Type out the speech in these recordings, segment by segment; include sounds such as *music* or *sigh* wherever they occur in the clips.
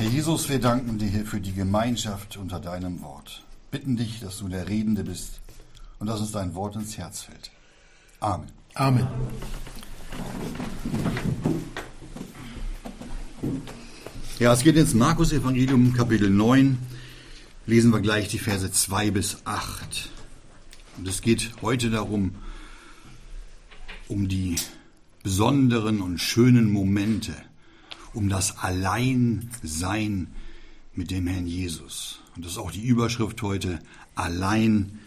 Herr Jesus, wir danken dir für die Gemeinschaft unter deinem Wort. Bitten dich, dass du der Redende bist und dass uns dein Wort ins Herz fällt. Amen. Amen. Ja, es geht ins Markus Evangelium Kapitel 9. Lesen wir gleich die Verse 2 bis 8. Und es geht heute darum, um die besonderen und schönen Momente, um das Alleinsein mit dem Herrn Jesus. Und das ist auch die Überschrift heute, allein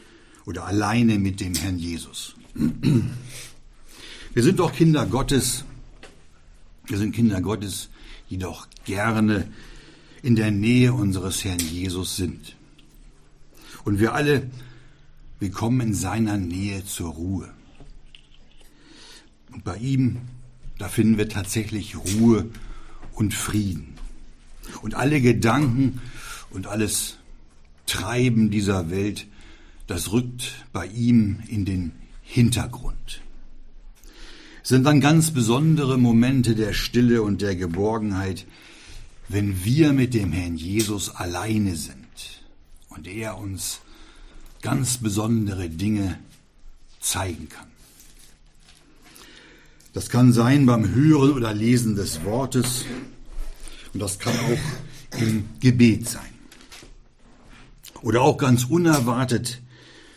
oder alleine mit dem Herrn Jesus. Wir sind doch Kinder Gottes. Wir sind Kinder Gottes, die doch gerne in der Nähe unseres Herrn Jesus sind. Und wir alle, wir kommen in seiner Nähe zur Ruhe. Und bei ihm, da finden wir tatsächlich Ruhe und Frieden. Und alle Gedanken und alles Treiben dieser Welt, das rückt bei ihm in den Hintergrund sind dann ganz besondere Momente der Stille und der Geborgenheit, wenn wir mit dem Herrn Jesus alleine sind und er uns ganz besondere Dinge zeigen kann. Das kann sein beim Hören oder Lesen des Wortes und das kann auch im Gebet sein. Oder auch ganz unerwartet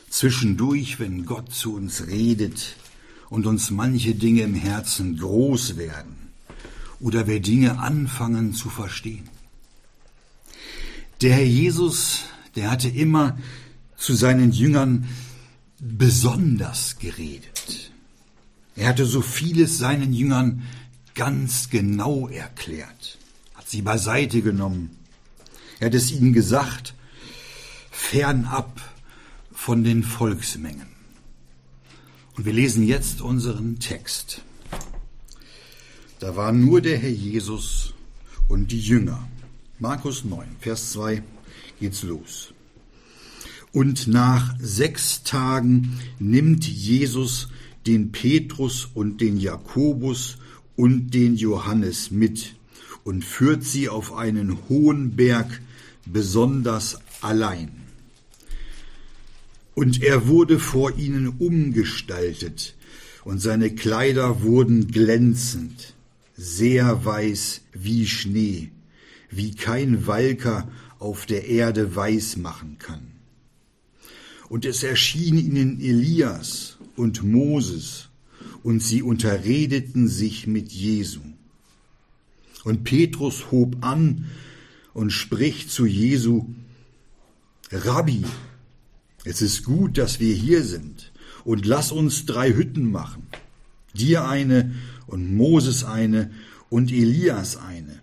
zwischendurch, wenn Gott zu uns redet und uns manche Dinge im Herzen groß werden oder wir Dinge anfangen zu verstehen. Der Herr Jesus, der hatte immer zu seinen Jüngern besonders geredet. Er hatte so vieles seinen Jüngern ganz genau erklärt, sie beiseite genommen. Er hat es ihnen gesagt, fernab von den Volksmengen. Und wir lesen jetzt unseren Text. Da war nur der Herr Jesus und die Jünger. Markus 9, Vers 2 geht's los. Und nach sechs Tagen nimmt Jesus den Petrus und den Jakobus und den Johannes mit und führt sie auf einen hohen Berg besonders allein. Und er wurde vor ihnen umgestaltet, und seine Kleider wurden glänzend, sehr weiß wie Schnee, wie kein Walker auf der Erde weiß machen kann. Und es erschien ihnen Elias und Moses, und sie unterredeten sich mit Jesu. Und Petrus hob an und spricht zu Jesu, Rabbi, es ist gut, dass wir hier sind, und lass uns drei Hütten machen. Dir eine und Moses eine und Elias eine.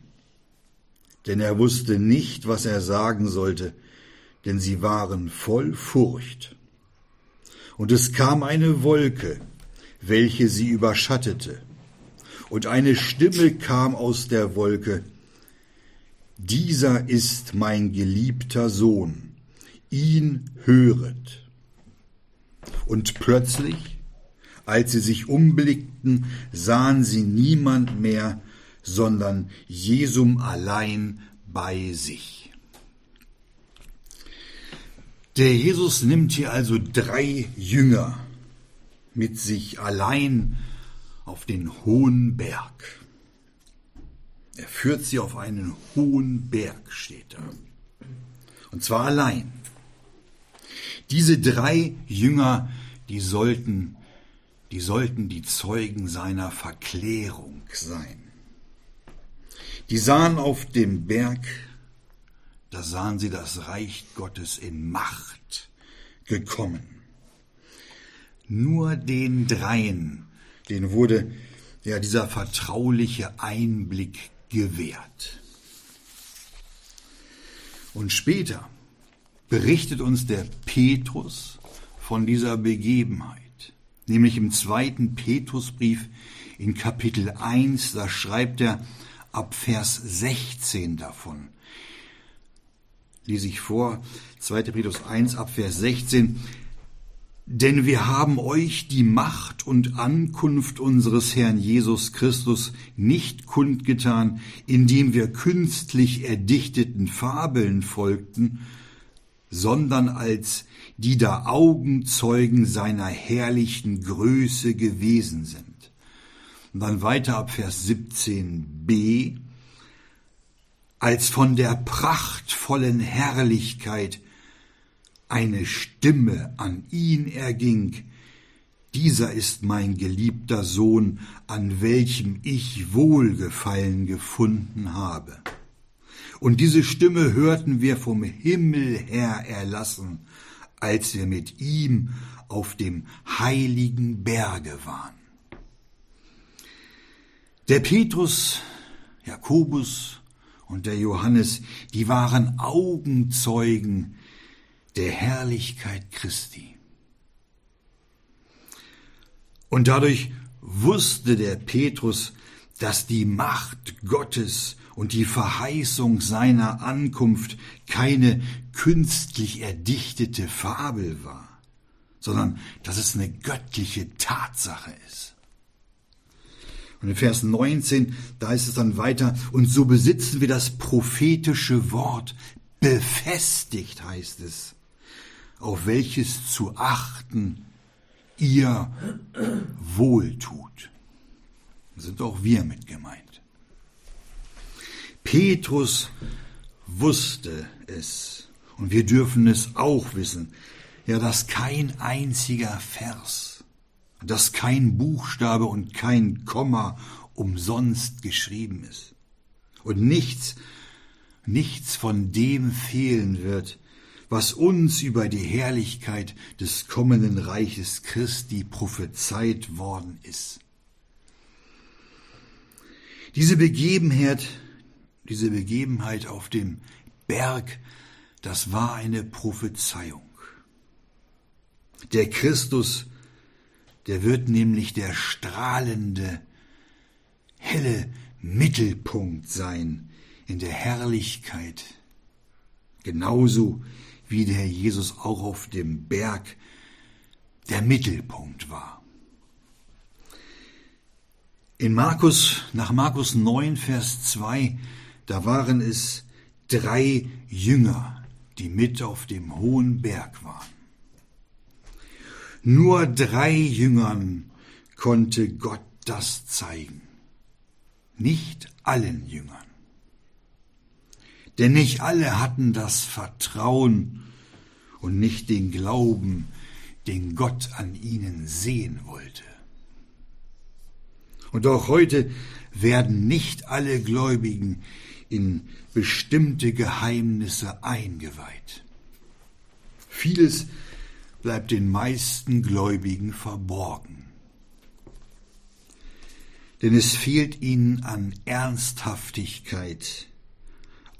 Denn er wusste nicht, was er sagen sollte, denn sie waren voll Furcht. Und es kam eine Wolke, welche sie überschattete, und eine Stimme kam aus der Wolke, Dieser ist mein geliebter Sohn, ihn höret. Und plötzlich, als sie sich umblickten, sahen sie niemand mehr, sondern Jesum allein bei sich. Der Jesus nimmt hier also drei Jünger mit sich allein auf den hohen Berg. Er führt sie auf einen hohen Berg, steht da. Und zwar allein. Diese drei Jünger, die sollten, die sollten die Zeugen seiner Verklärung sein. Die sahen auf dem Berg, da sahen sie das Reich Gottes in Macht gekommen. Nur den dreien, denen wurde ja dieser vertrauliche Einblick gewährt. Und später, berichtet uns der Petrus von dieser Begebenheit. Nämlich im zweiten Petrusbrief in Kapitel 1, da schreibt er ab Vers 16 davon. Lese ich vor, 2. Petrus 1 ab Vers 16. Denn wir haben euch die Macht und Ankunft unseres Herrn Jesus Christus nicht kundgetan, indem wir künstlich erdichteten Fabeln folgten, sondern als die da Augenzeugen seiner herrlichen Größe gewesen sind. Und dann weiter ab Vers 17b, als von der prachtvollen Herrlichkeit eine Stimme an ihn erging, dieser ist mein geliebter Sohn, an welchem ich Wohlgefallen gefunden habe. Und diese Stimme hörten wir vom Himmel her erlassen, als wir mit ihm auf dem heiligen Berge waren. Der Petrus, Jakobus und der Johannes, die waren Augenzeugen der Herrlichkeit Christi. Und dadurch wusste der Petrus, dass die Macht Gottes und die Verheißung seiner Ankunft keine künstlich erdichtete Fabel war, sondern dass es eine göttliche Tatsache ist. Und in Vers 19, da ist es dann weiter, und so besitzen wir das prophetische Wort, befestigt heißt es, auf welches zu achten ihr wohltut. Da sind auch wir mit gemeint. Petrus wusste es und wir dürfen es auch wissen, ja, dass kein einziger Vers dass kein Buchstabe und kein Komma umsonst geschrieben ist. Und nichts, nichts von dem fehlen wird, was uns über die Herrlichkeit des kommenden Reiches Christi prophezeit worden ist. Diese Begebenheit, diese Begebenheit auf dem Berg, das war eine Prophezeiung. Der Christus der wird nämlich der strahlende, helle Mittelpunkt sein in der Herrlichkeit, genauso wie der Herr Jesus auch auf dem Berg der Mittelpunkt war. In Markus, nach Markus 9, Vers 2, da waren es drei Jünger, die mit auf dem hohen Berg waren. Nur drei Jüngern konnte Gott das zeigen, nicht allen Jüngern. Denn nicht alle hatten das Vertrauen und nicht den Glauben, den Gott an ihnen sehen wollte. Und auch heute werden nicht alle Gläubigen in bestimmte Geheimnisse eingeweiht. Vieles bleibt den meisten Gläubigen verborgen. Denn es fehlt ihnen an Ernsthaftigkeit,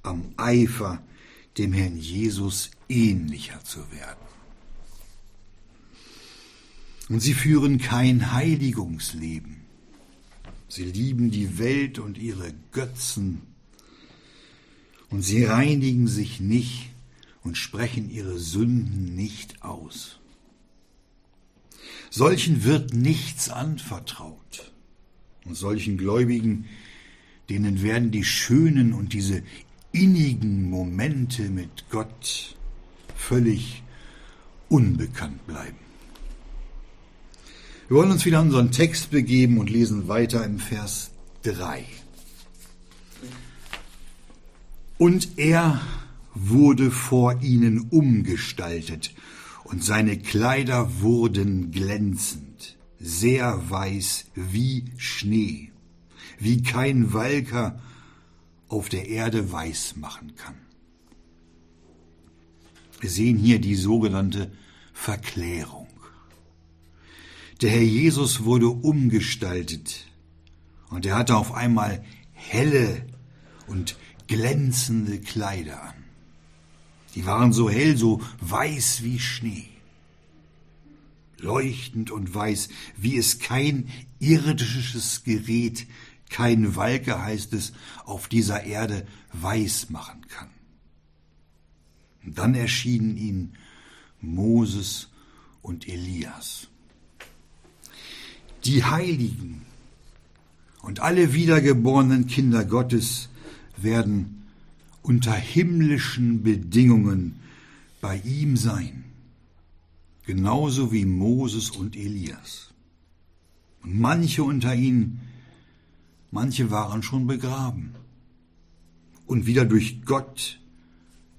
am Eifer, dem Herrn Jesus ähnlicher zu werden. Und sie führen kein Heiligungsleben. Sie lieben die Welt und ihre Götzen. Und sie reinigen sich nicht und sprechen ihre Sünden nicht aus. Solchen wird nichts anvertraut. Und solchen Gläubigen, denen werden die schönen und diese innigen Momente mit Gott völlig unbekannt bleiben. Wir wollen uns wieder an unseren Text begeben und lesen weiter im Vers 3. Und er wurde vor ihnen umgestaltet, und seine Kleider wurden glänzend, sehr weiß wie Schnee, wie kein Walker auf der Erde weiß machen kann. Wir sehen hier die sogenannte Verklärung. Der Herr Jesus wurde umgestaltet und er hatte auf einmal helle und glänzende Kleider an. Die waren so hell, so weiß wie Schnee. Leuchtend und weiß, wie es kein irdisches Gerät, kein Walke heißt es, auf dieser Erde weiß machen kann. Und dann erschienen ihnen Moses und Elias. Die Heiligen und alle wiedergeborenen Kinder Gottes werden unter himmlischen Bedingungen bei ihm sein, genauso wie Moses und Elias. Und manche unter ihnen, manche waren schon begraben und wieder durch Gott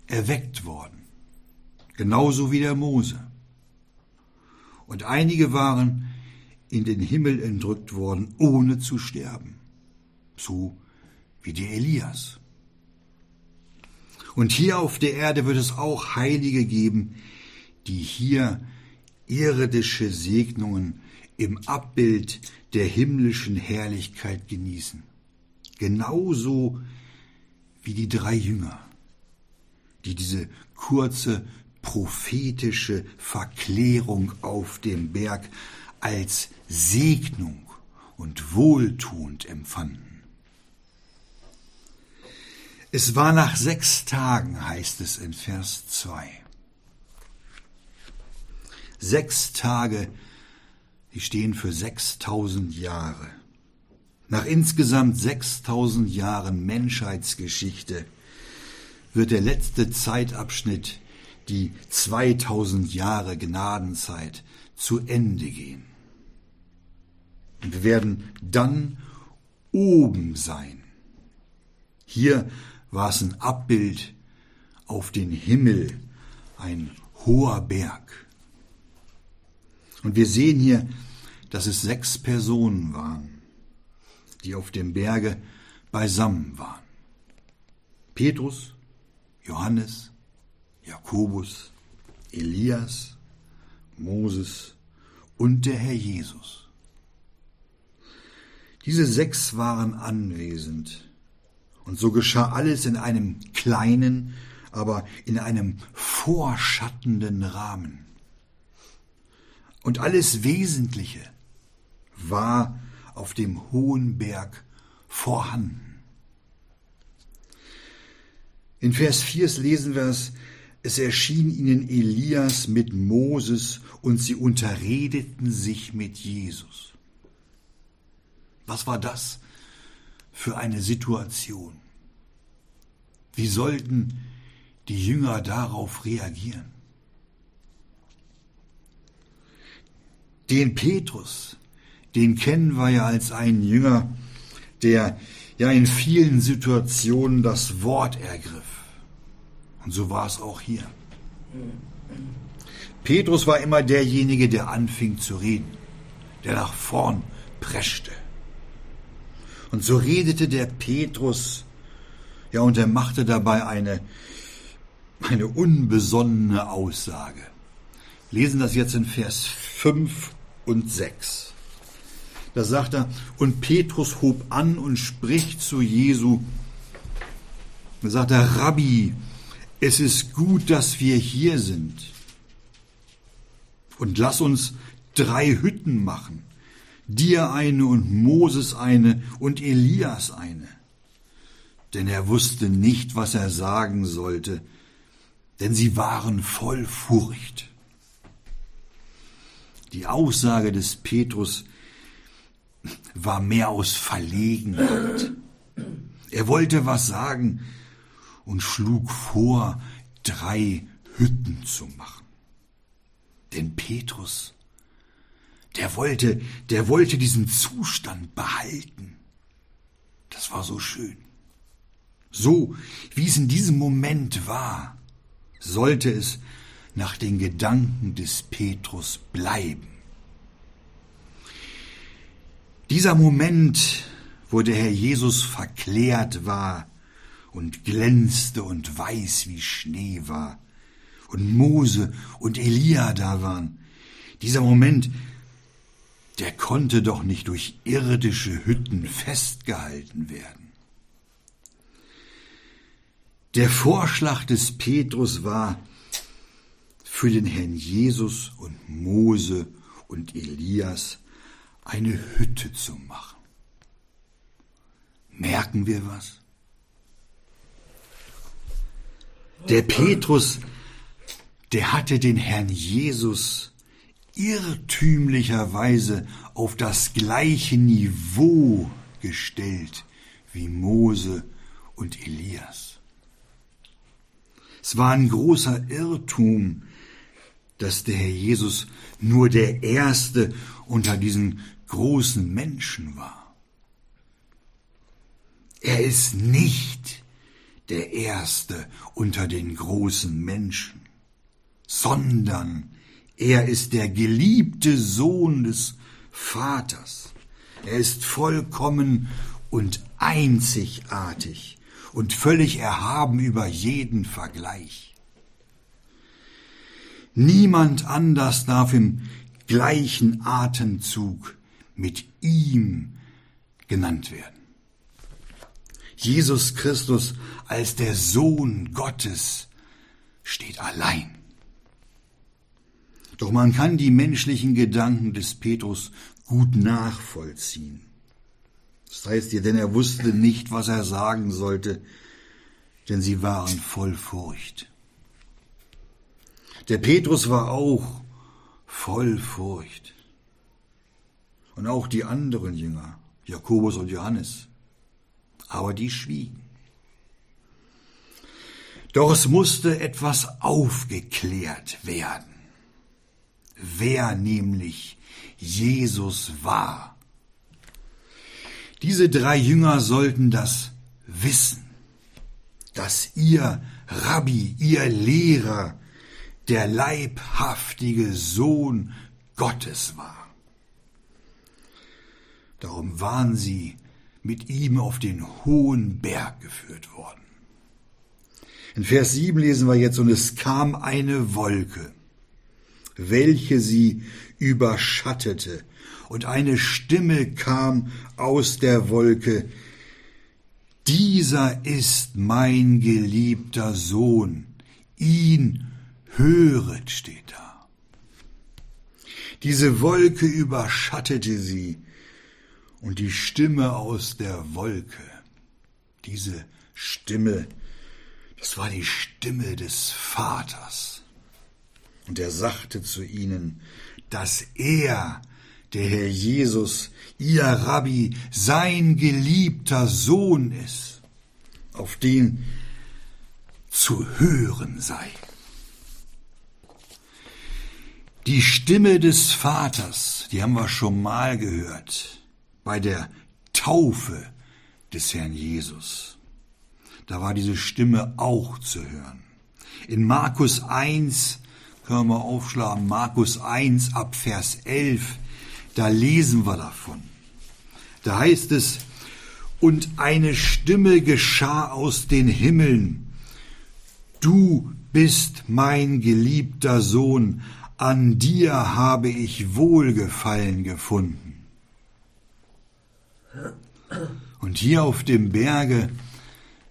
erweckt worden, genauso wie der Mose. Und einige waren in den Himmel entrückt worden, ohne zu sterben, so wie der Elias. Und hier auf der Erde wird es auch Heilige geben, die hier irdische Segnungen im Abbild der himmlischen Herrlichkeit genießen. Genauso wie die drei Jünger, die diese kurze prophetische Verklärung auf dem Berg als Segnung und wohltuend empfanden. Es war nach sechs Tagen, heißt es in Vers 2. Sechs Tage, die stehen für 6000 Jahre. Nach insgesamt 6000 Jahren Menschheitsgeschichte wird der letzte Zeitabschnitt, die 2000 Jahre Gnadenzeit, zu Ende gehen. Und wir werden dann oben sein. Hier war es ein Abbild auf den Himmel, ein hoher Berg. Und wir sehen hier, dass es sechs Personen waren die auf dem Berge beisammen waren. Petrus, Johannes, Jakobus, Elias, Moses und der Herr Jesus. Diese sechs waren anwesend, und so geschah alles in einem kleinen, aber in einem vorschattenden Rahmen. Und alles Wesentliche war auf dem hohen Berg vorhanden. In Vers 4 lesen wir es, es erschien ihnen Elias mit Moses und sie unterredeten sich mit Jesus. Was war das für eine Situation? Wie sollten die Jünger darauf reagieren? Den Petrus, den kennen wir ja als einen Jünger, der ja in vielen Situationen das Wort ergriff. Und so war es auch hier. Petrus war immer derjenige, der anfing zu reden, der nach vorn preschte. Und so redete der Petrus, ja, und er machte dabei eine, eine unbesonnene Aussage. Lesen das jetzt in Vers 5 und 6. Da sagt er, und Petrus hob an und spricht zu Jesu. Da sagt er, Rabbi, es ist gut, dass wir hier sind. Und lass uns drei Hütten machen. Dir eine und Moses eine und Elias eine. Denn er wusste nicht, was er sagen sollte, denn sie waren voll Furcht. Die Aussage des Petrus war mehr aus Verlegenheit. Er wollte was sagen und schlug vor, drei Hütten zu machen. Denn Petrus, der wollte, der wollte diesen Zustand behalten. Das war so schön. So, wie es in diesem Moment war, sollte es nach den Gedanken des Petrus bleiben. Dieser Moment, wo der Herr Jesus verklärt war und glänzte und weiß wie Schnee war und Mose und Elia da waren, dieser Moment, der konnte doch nicht durch irdische Hütten festgehalten werden. Der Vorschlag des Petrus war, für den Herrn Jesus und Mose und Elias eine Hütte zu machen. Merken wir was? Der Petrus, der hatte den Herrn Jesus irrtümlicherweise auf das gleiche Niveau gestellt wie Mose und Elias. Es war ein großer Irrtum, dass der Herr Jesus nur der Erste unter diesen großen Menschen war. Er ist nicht der Erste unter den großen Menschen, sondern er ist der geliebte Sohn des Vaters. Er ist vollkommen und einzigartig und völlig erhaben über jeden Vergleich. Niemand anders darf im gleichen Atemzug mit ihm genannt werden. Jesus Christus als der Sohn Gottes steht allein. Doch man kann die menschlichen Gedanken des Petrus gut nachvollziehen. Das heißt ihr, denn er wusste nicht, was er sagen sollte, denn sie waren voll Furcht. Der Petrus war auch voll Furcht. Und auch die anderen Jünger, Jakobus und Johannes. Aber die schwiegen. Doch es musste etwas aufgeklärt werden. Wer nämlich Jesus war. Diese drei Jünger sollten das wissen, dass ihr Rabbi, ihr Lehrer, der leibhaftige Sohn Gottes war. Darum waren sie mit ihm auf den hohen Berg geführt worden. In Vers 7 lesen wir jetzt, und es kam eine Wolke, welche sie überschattete, und eine Stimme kam aus der Wolke, dieser ist mein geliebter Sohn, ihn höret steht da. Diese Wolke überschattete sie, und die Stimme aus der Wolke, diese Stimme, das war die Stimme des Vaters. Und er sagte zu ihnen, dass er, der Herr Jesus, ihr Rabbi, sein geliebter Sohn ist, auf den zu hören sei. Die Stimme des Vaters, die haben wir schon mal gehört bei der Taufe des Herrn Jesus. Da war diese Stimme auch zu hören. In Markus 1, können wir aufschlagen, Markus 1 ab Vers 11, da lesen wir davon. Da heißt es, und eine Stimme geschah aus den Himmeln, du bist mein geliebter Sohn, an dir habe ich Wohlgefallen gefunden. Und hier auf dem Berge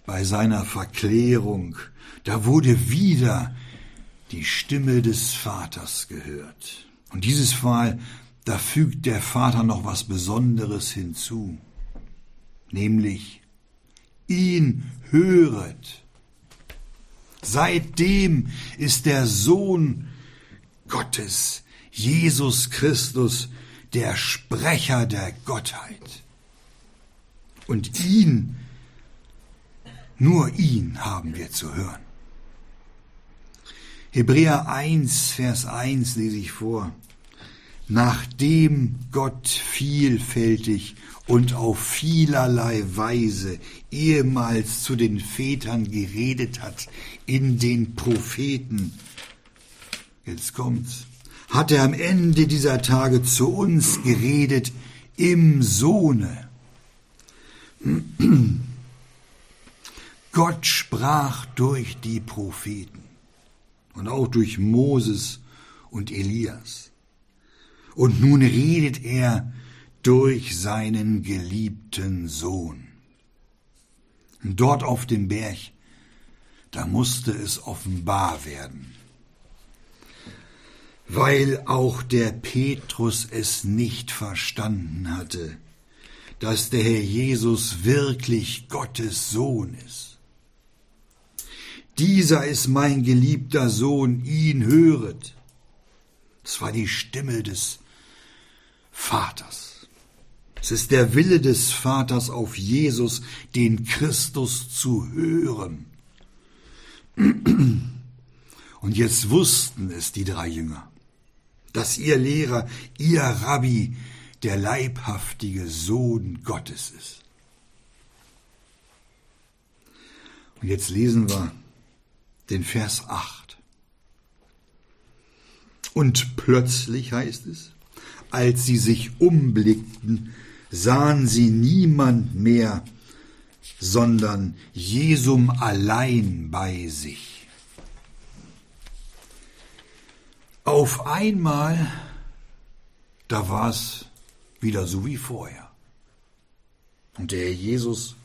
bei seiner Verklärung, da wurde wieder die Stimme des Vaters gehört. Und dieses Mal, da fügt der Vater noch was Besonderes hinzu, nämlich ihn höret. Seitdem ist der Sohn Gottes, Jesus Christus, der Sprecher der Gottheit. Und ihn, nur ihn haben wir zu hören. Hebräer 1, Vers 1 lese ich vor. Nachdem Gott vielfältig und auf vielerlei Weise ehemals zu den Vätern geredet hat in den Propheten, jetzt kommt's, hat er am Ende dieser Tage zu uns geredet im Sohne *clears throat* Gott sprach durch die Propheten und auch durch Moses und Elias. Und nun redet er durch seinen geliebten Sohn. Dort auf dem Berg, da musste es offenbar werden. Weil auch der Petrus es nicht verstanden hatte, dass der Herr Jesus wirklich Gottes Sohn ist. Dieser ist mein geliebter Sohn, ihn höret. Das war die Stimme des Vaters. Es ist der Wille des Vaters auf Jesus, den Christus zu hören. *clears throat* Und jetzt wussten es die drei Jünger, dass ihr Lehrer, ihr Rabbi, der leibhaftige Sohn Gottes ist. Und jetzt lesen wir den Vers 8. Und plötzlich heißt es, als sie sich umblickten, sahen sie niemand mehr, sondern Jesum allein bei sich. Auf einmal, da war es wieder so wie vorher. Und der Herr Jesus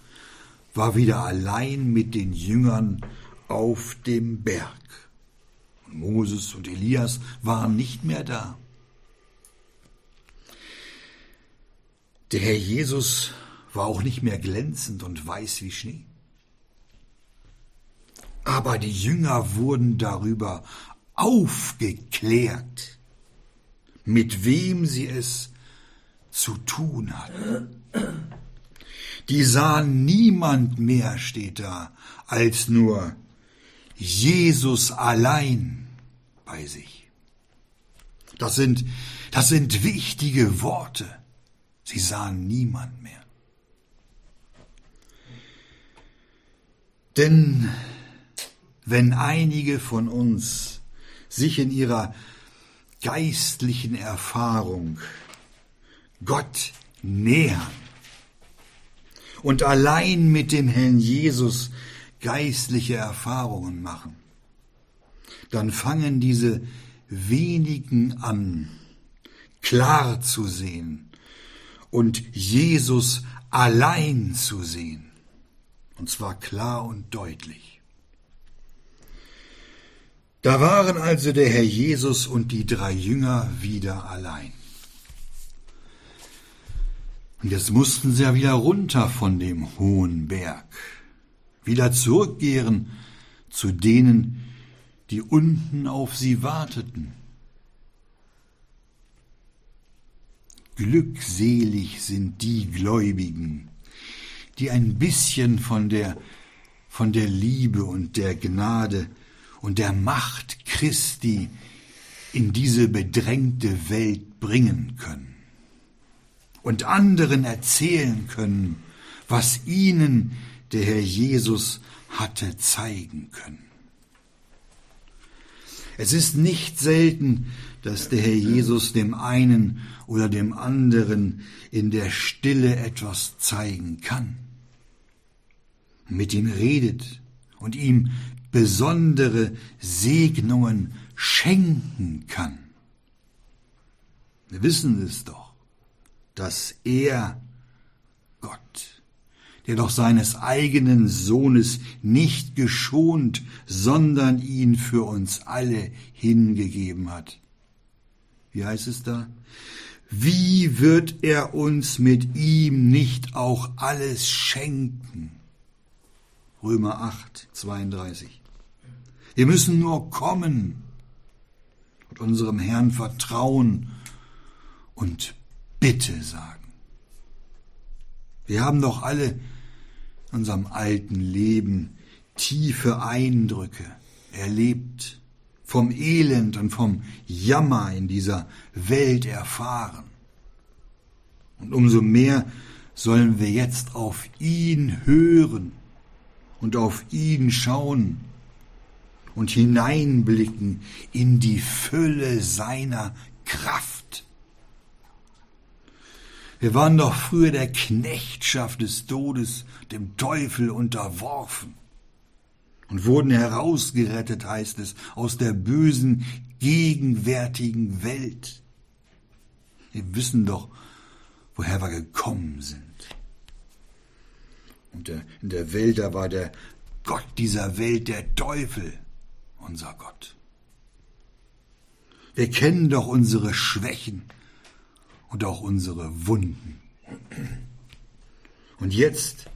war wieder allein mit den Jüngern auf dem Berg. Und Moses und Elias waren nicht mehr da. Der Herr Jesus war auch nicht mehr glänzend und weiß wie Schnee. Aber die Jünger wurden darüber aufgeklärt, mit wem sie es zu tun hatten. Die sahen niemand mehr, steht da, als nur Jesus allein bei sich. Das sind, das sind wichtige Worte. Sie sahen niemand mehr. Denn wenn einige von uns sich in ihrer geistlichen Erfahrung Gott nähern und allein mit dem Herrn Jesus geistliche Erfahrungen machen, dann fangen diese wenigen an, klar zu sehen und Jesus allein zu sehen. Und zwar klar und deutlich. Da waren also der Herr Jesus und die drei Jünger wieder allein. Und jetzt mussten sie ja wieder runter von dem hohen Berg, wieder zurückkehren zu denen, die unten auf sie warteten. Glückselig sind die Gläubigen, die ein bisschen von der, von der Liebe und der Gnade und der Macht Christi in diese bedrängte Welt bringen können und anderen erzählen können, was ihnen der Herr Jesus hatte zeigen können. Es ist nicht selten, dass der Herr Jesus dem einen oder dem anderen in der Stille etwas zeigen kann, mit ihm redet und ihm besondere Segnungen schenken kann. Wir wissen es doch dass er, Gott, der doch seines eigenen Sohnes nicht geschont, sondern ihn für uns alle hingegeben hat. Wie heißt es da? Wie wird er uns mit ihm nicht auch alles schenken? Römer 8, 32. Wir müssen nur kommen und unserem Herrn vertrauen und Bitte sagen. Wir haben doch alle in unserem alten Leben tiefe Eindrücke erlebt, vom Elend und vom Jammer in dieser Welt erfahren. Und umso mehr sollen wir jetzt auf ihn hören und auf ihn schauen und hineinblicken in die Fülle seiner Kraft wir waren doch früher der Knechtschaft des Todes, dem Teufel unterworfen und wurden herausgerettet, heißt es, aus der bösen, gegenwärtigen Welt. Wir wissen doch, woher wir gekommen sind. Und in der Welt, da war der Gott dieser Welt, der Teufel, unser Gott. Wir kennen doch unsere Schwächen und auch unsere Wunden. Und jetzt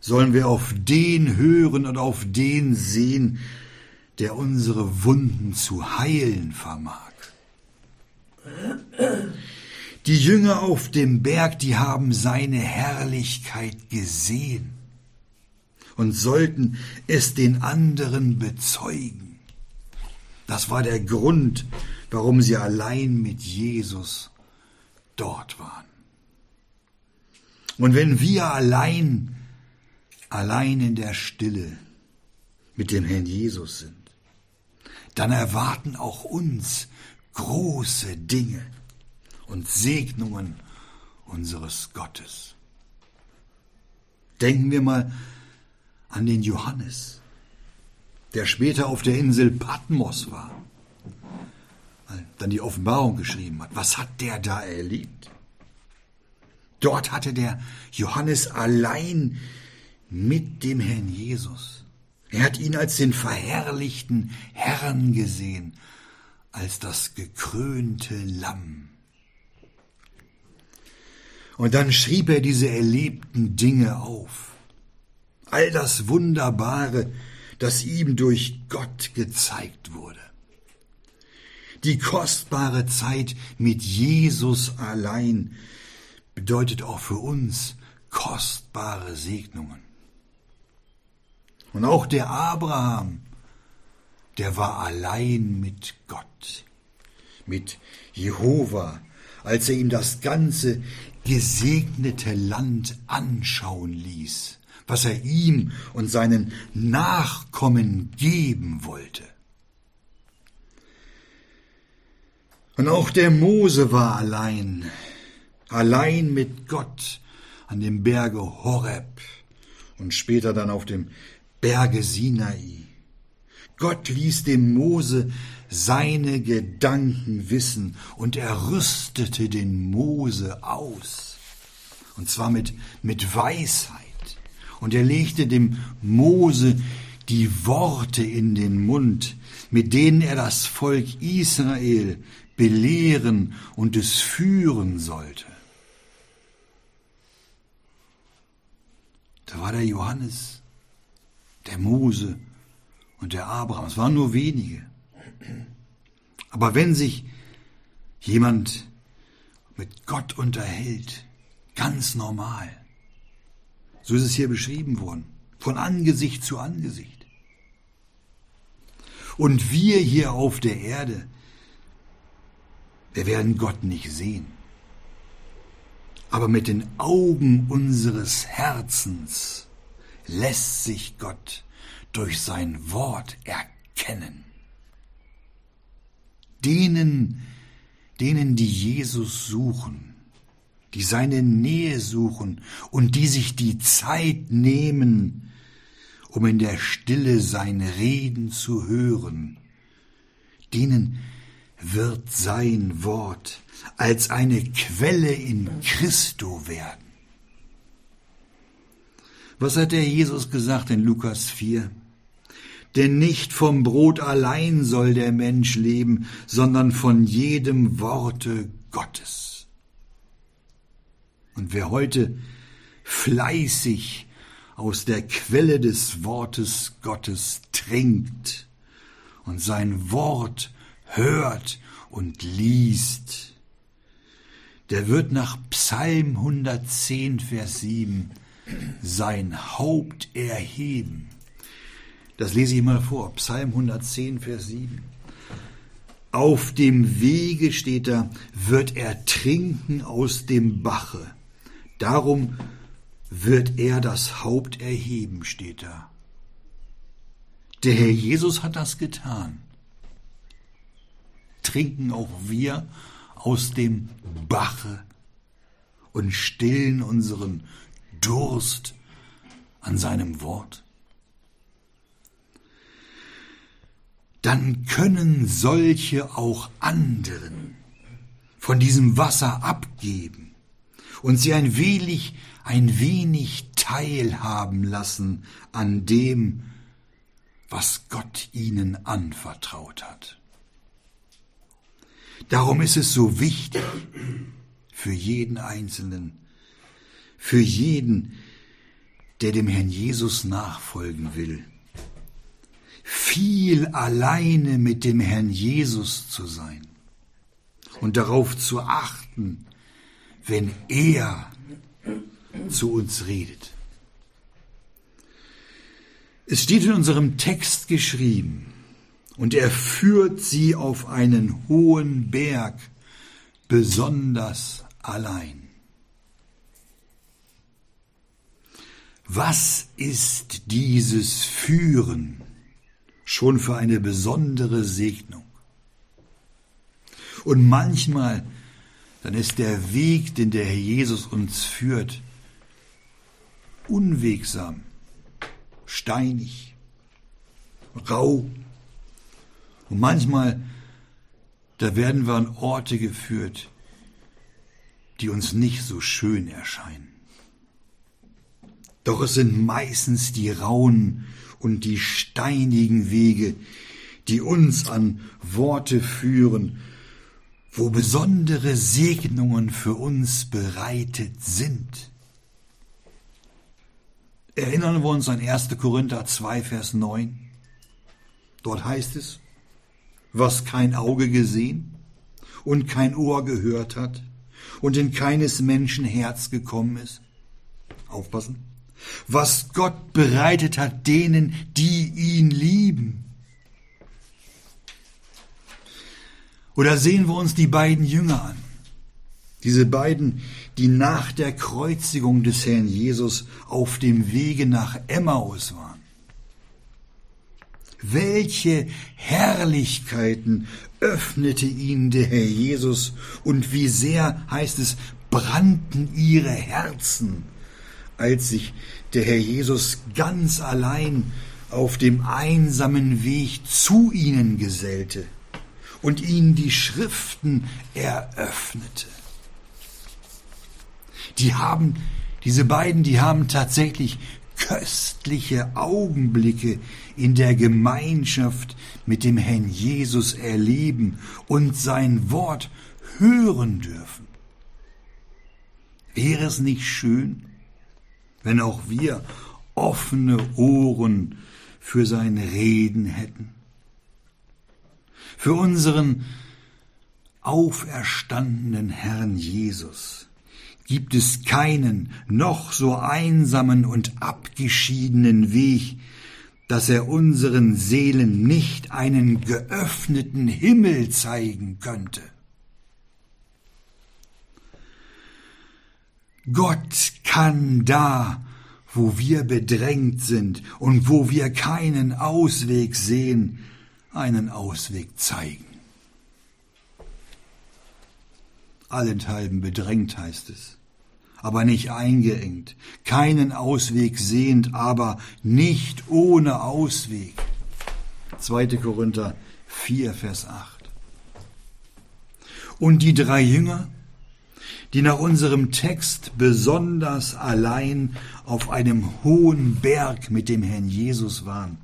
sollen wir auf den hören und auf den sehen, der unsere Wunden zu heilen vermag. Die Jünger auf dem Berg, die haben seine Herrlichkeit gesehen und sollten es den anderen bezeugen. Das war der Grund, warum sie allein mit Jesus dort waren. Und wenn wir allein, allein in der Stille mit dem Herrn Jesus sind, dann erwarten auch uns große Dinge und Segnungen unseres Gottes. Denken wir mal an den Johannes, der später auf der Insel Patmos war, dann die Offenbarung geschrieben hat. Was hat der da erlebt? Dort hatte der Johannes allein mit dem Herrn Jesus. Er hat ihn als den verherrlichten Herrn gesehen, als das gekrönte Lamm. Und dann schrieb er diese erlebten Dinge auf. All das Wunderbare, das ihm durch Gott gezeigt wurde. Die kostbare Zeit mit Jesus allein bedeutet auch für uns kostbare Segnungen. Und auch der Abraham, der war allein mit Gott, mit Jehova, als er ihm das ganze gesegnete Land anschauen ließ, was er ihm und seinen Nachkommen geben wollte. Und auch der Mose war allein, allein mit Gott an dem Berge Horeb und später dann auf dem Berge Sinai. Gott ließ dem Mose seine Gedanken wissen und er rüstete den Mose aus. Und zwar mit, mit Weisheit. Und er legte dem Mose die Worte in den Mund, mit denen er das Volk Israel belehren und es führen sollte. Da war der Johannes, der Mose und der Abraham. Es waren nur wenige. Aber wenn sich jemand mit Gott unterhält, ganz normal, so ist es hier beschrieben worden, von Angesicht zu Angesicht. Und wir hier auf der Erde, wir werden Gott nicht sehen aber mit den Augen unseres Herzens lässt sich Gott durch sein Wort erkennen. Denen, denen, die Jesus suchen, die seine Nähe suchen und die sich die Zeit nehmen, um in der Stille sein Reden zu hören, denen wird sein Wort als eine Quelle in Christo werden. Was hat der Jesus gesagt in Lukas 4? Denn nicht vom Brot allein soll der Mensch leben, sondern von jedem Worte Gottes. Und wer heute fleißig aus der Quelle des Wortes Gottes trinkt und sein Wort hört und liest, der wird nach Psalm 110, Vers 7 sein Haupt erheben. Das lese ich mal vor. Psalm 110, Vers 7. Auf dem Wege steht da, wird er trinken aus dem Bache. Darum wird er das Haupt erheben, steht da. Der Herr Jesus hat das getan trinken auch wir aus dem Bache und stillen unseren Durst an seinem Wort. Dann können solche auch anderen von diesem Wasser abgeben und sie ein wenig, ein wenig teilhaben lassen an dem, was Gott ihnen anvertraut hat. Darum ist es so wichtig für jeden Einzelnen, für jeden, der dem Herrn Jesus nachfolgen will, viel alleine mit dem Herrn Jesus zu sein und darauf zu achten, wenn er zu uns redet. Es steht in unserem Text geschrieben, und er führt sie auf einen hohen Berg, besonders allein. Was ist dieses Führen schon für eine besondere Segnung? Und manchmal, dann ist der Weg, den der Herr Jesus uns führt, unwegsam, steinig, rau. Und manchmal, da werden wir an Orte geführt, die uns nicht so schön erscheinen. Doch es sind meistens die rauen und die steinigen Wege, die uns an Worte führen, wo besondere Segnungen für uns bereitet sind. Erinnern wir uns an 1. Korinther 2, Vers 9. Dort heißt es, was kein Auge gesehen und kein Ohr gehört hat und in keines Menschen Herz gekommen ist. Aufpassen. Was Gott bereitet hat denen, die ihn lieben. Oder sehen wir uns die beiden Jünger an. Diese beiden, die nach der Kreuzigung des Herrn Jesus auf dem Wege nach Emmaus waren. Welche Herrlichkeiten öffnete ihnen der Herr Jesus und wie sehr, heißt es, brannten ihre Herzen, als sich der Herr Jesus ganz allein auf dem einsamen Weg zu ihnen gesellte und ihnen die Schriften eröffnete die haben, diese beiden, die haben tatsächlich köstliche Augenblicke in der Gemeinschaft mit dem Herrn Jesus erleben und sein Wort hören dürfen. Wäre es nicht schön, wenn auch wir offene Ohren für sein Reden hätten? Für unseren auferstandenen Herrn Jesus gibt es keinen noch so einsamen und abgeschiedenen Weg, dass er unseren Seelen nicht einen geöffneten Himmel zeigen könnte. Gott kann da, wo wir bedrängt sind und wo wir keinen Ausweg sehen, einen Ausweg zeigen. Allenthalben bedrängt heißt es aber nicht eingeengt, keinen Ausweg sehend, aber nicht ohne Ausweg. 2. Korinther 4, Vers 8. Und die drei Jünger, die nach unserem Text besonders allein auf einem hohen Berg mit dem Herrn Jesus waren,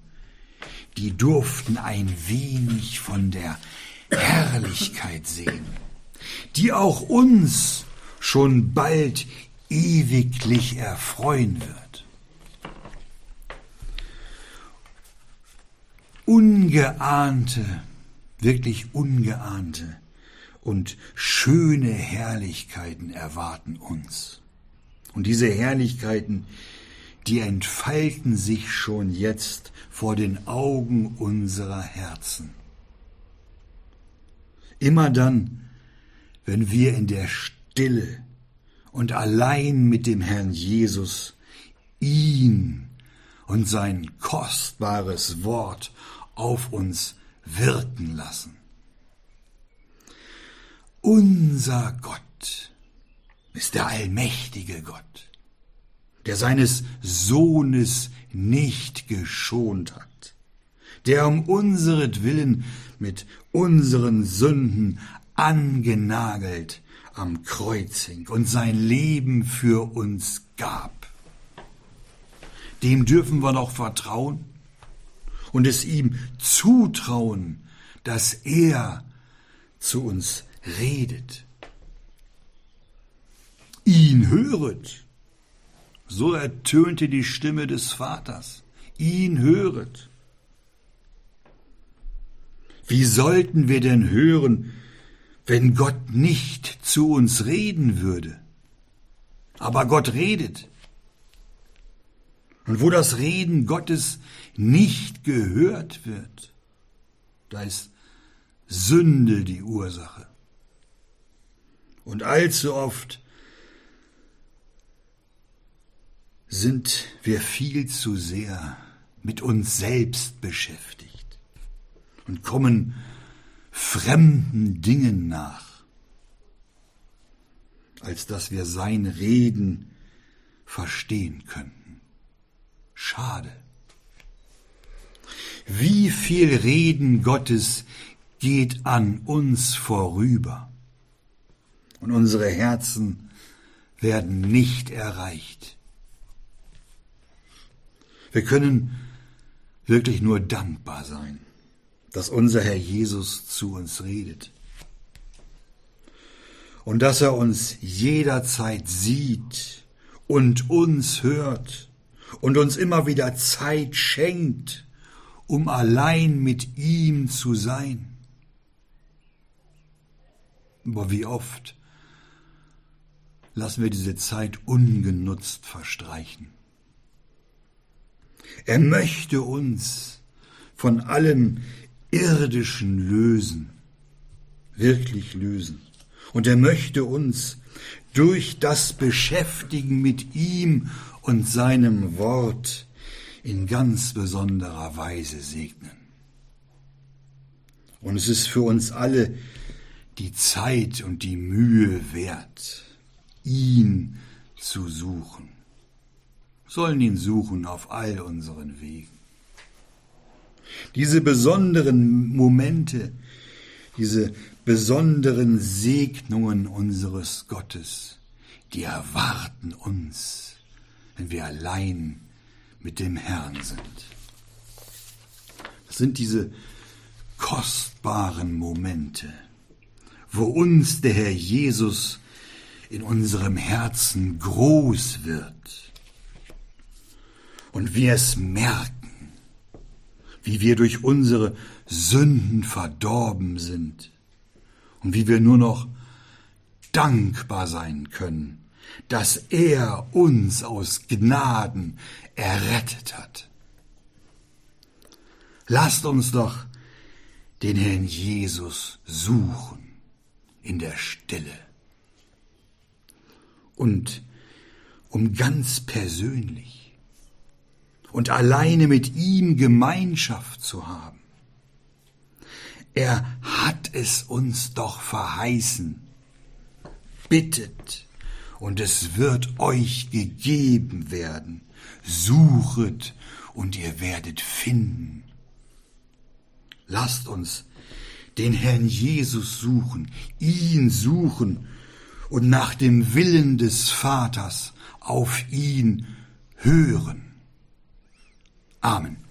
die durften ein wenig von der Herrlichkeit sehen, die auch uns schon bald ewiglich erfreuen wird. Ungeahnte, wirklich ungeahnte und schöne Herrlichkeiten erwarten uns. Und diese Herrlichkeiten, die entfalten sich schon jetzt vor den Augen unserer Herzen. Immer dann, wenn wir in der Stille und allein mit dem Herrn Jesus ihn und sein kostbares Wort auf uns wirken lassen. Unser Gott ist der allmächtige Gott, der seines Sohnes nicht geschont hat, der um unseretwillen mit unseren Sünden angenagelt am Kreuz hing und sein Leben für uns gab. Dem dürfen wir doch vertrauen und es ihm zutrauen, dass er zu uns redet. Ihn höret. So ertönte die Stimme des Vaters. Ihn höret. Wie sollten wir denn hören, wenn Gott nicht zu uns reden würde. Aber Gott redet. Und wo das Reden Gottes nicht gehört wird, da ist Sünde die Ursache. Und allzu oft sind wir viel zu sehr mit uns selbst beschäftigt und kommen fremden Dingen nach, als dass wir sein Reden verstehen könnten. Schade. Wie viel Reden Gottes geht an uns vorüber und unsere Herzen werden nicht erreicht. Wir können wirklich nur dankbar sein, dass unser Herr Jesus zu uns redet und dass er uns jederzeit sieht und uns hört und uns immer wieder Zeit schenkt, um allein mit ihm zu sein. Aber wie oft lassen wir diese Zeit ungenutzt verstreichen. Er möchte uns von allem Irdischen lösen, wirklich lösen. Und er möchte uns durch das Beschäftigen mit ihm und seinem Wort in ganz besonderer Weise segnen. Und es ist für uns alle die Zeit und die Mühe wert, ihn zu suchen. Sollen ihn suchen auf all unseren Wegen. Diese besonderen Momente, diese besonderen Segnungen unseres Gottes, die erwarten uns, wenn wir allein mit dem Herrn sind. Das sind diese kostbaren Momente, wo uns der Herr Jesus in unserem Herzen groß wird und wir es merken, wie wir durch unsere Sünden verdorben sind und wie wir nur noch dankbar sein können, dass er uns aus Gnaden errettet hat. Lasst uns doch den Herrn Jesus suchen in der Stille. Und um ganz persönlich und alleine mit ihm Gemeinschaft zu haben. Er hat es uns doch verheißen. Bittet, und es wird euch gegeben werden. Suchet, und ihr werdet finden. Lasst uns den Herrn Jesus suchen, ihn suchen und nach dem Willen des Vaters auf ihn hören. Amen.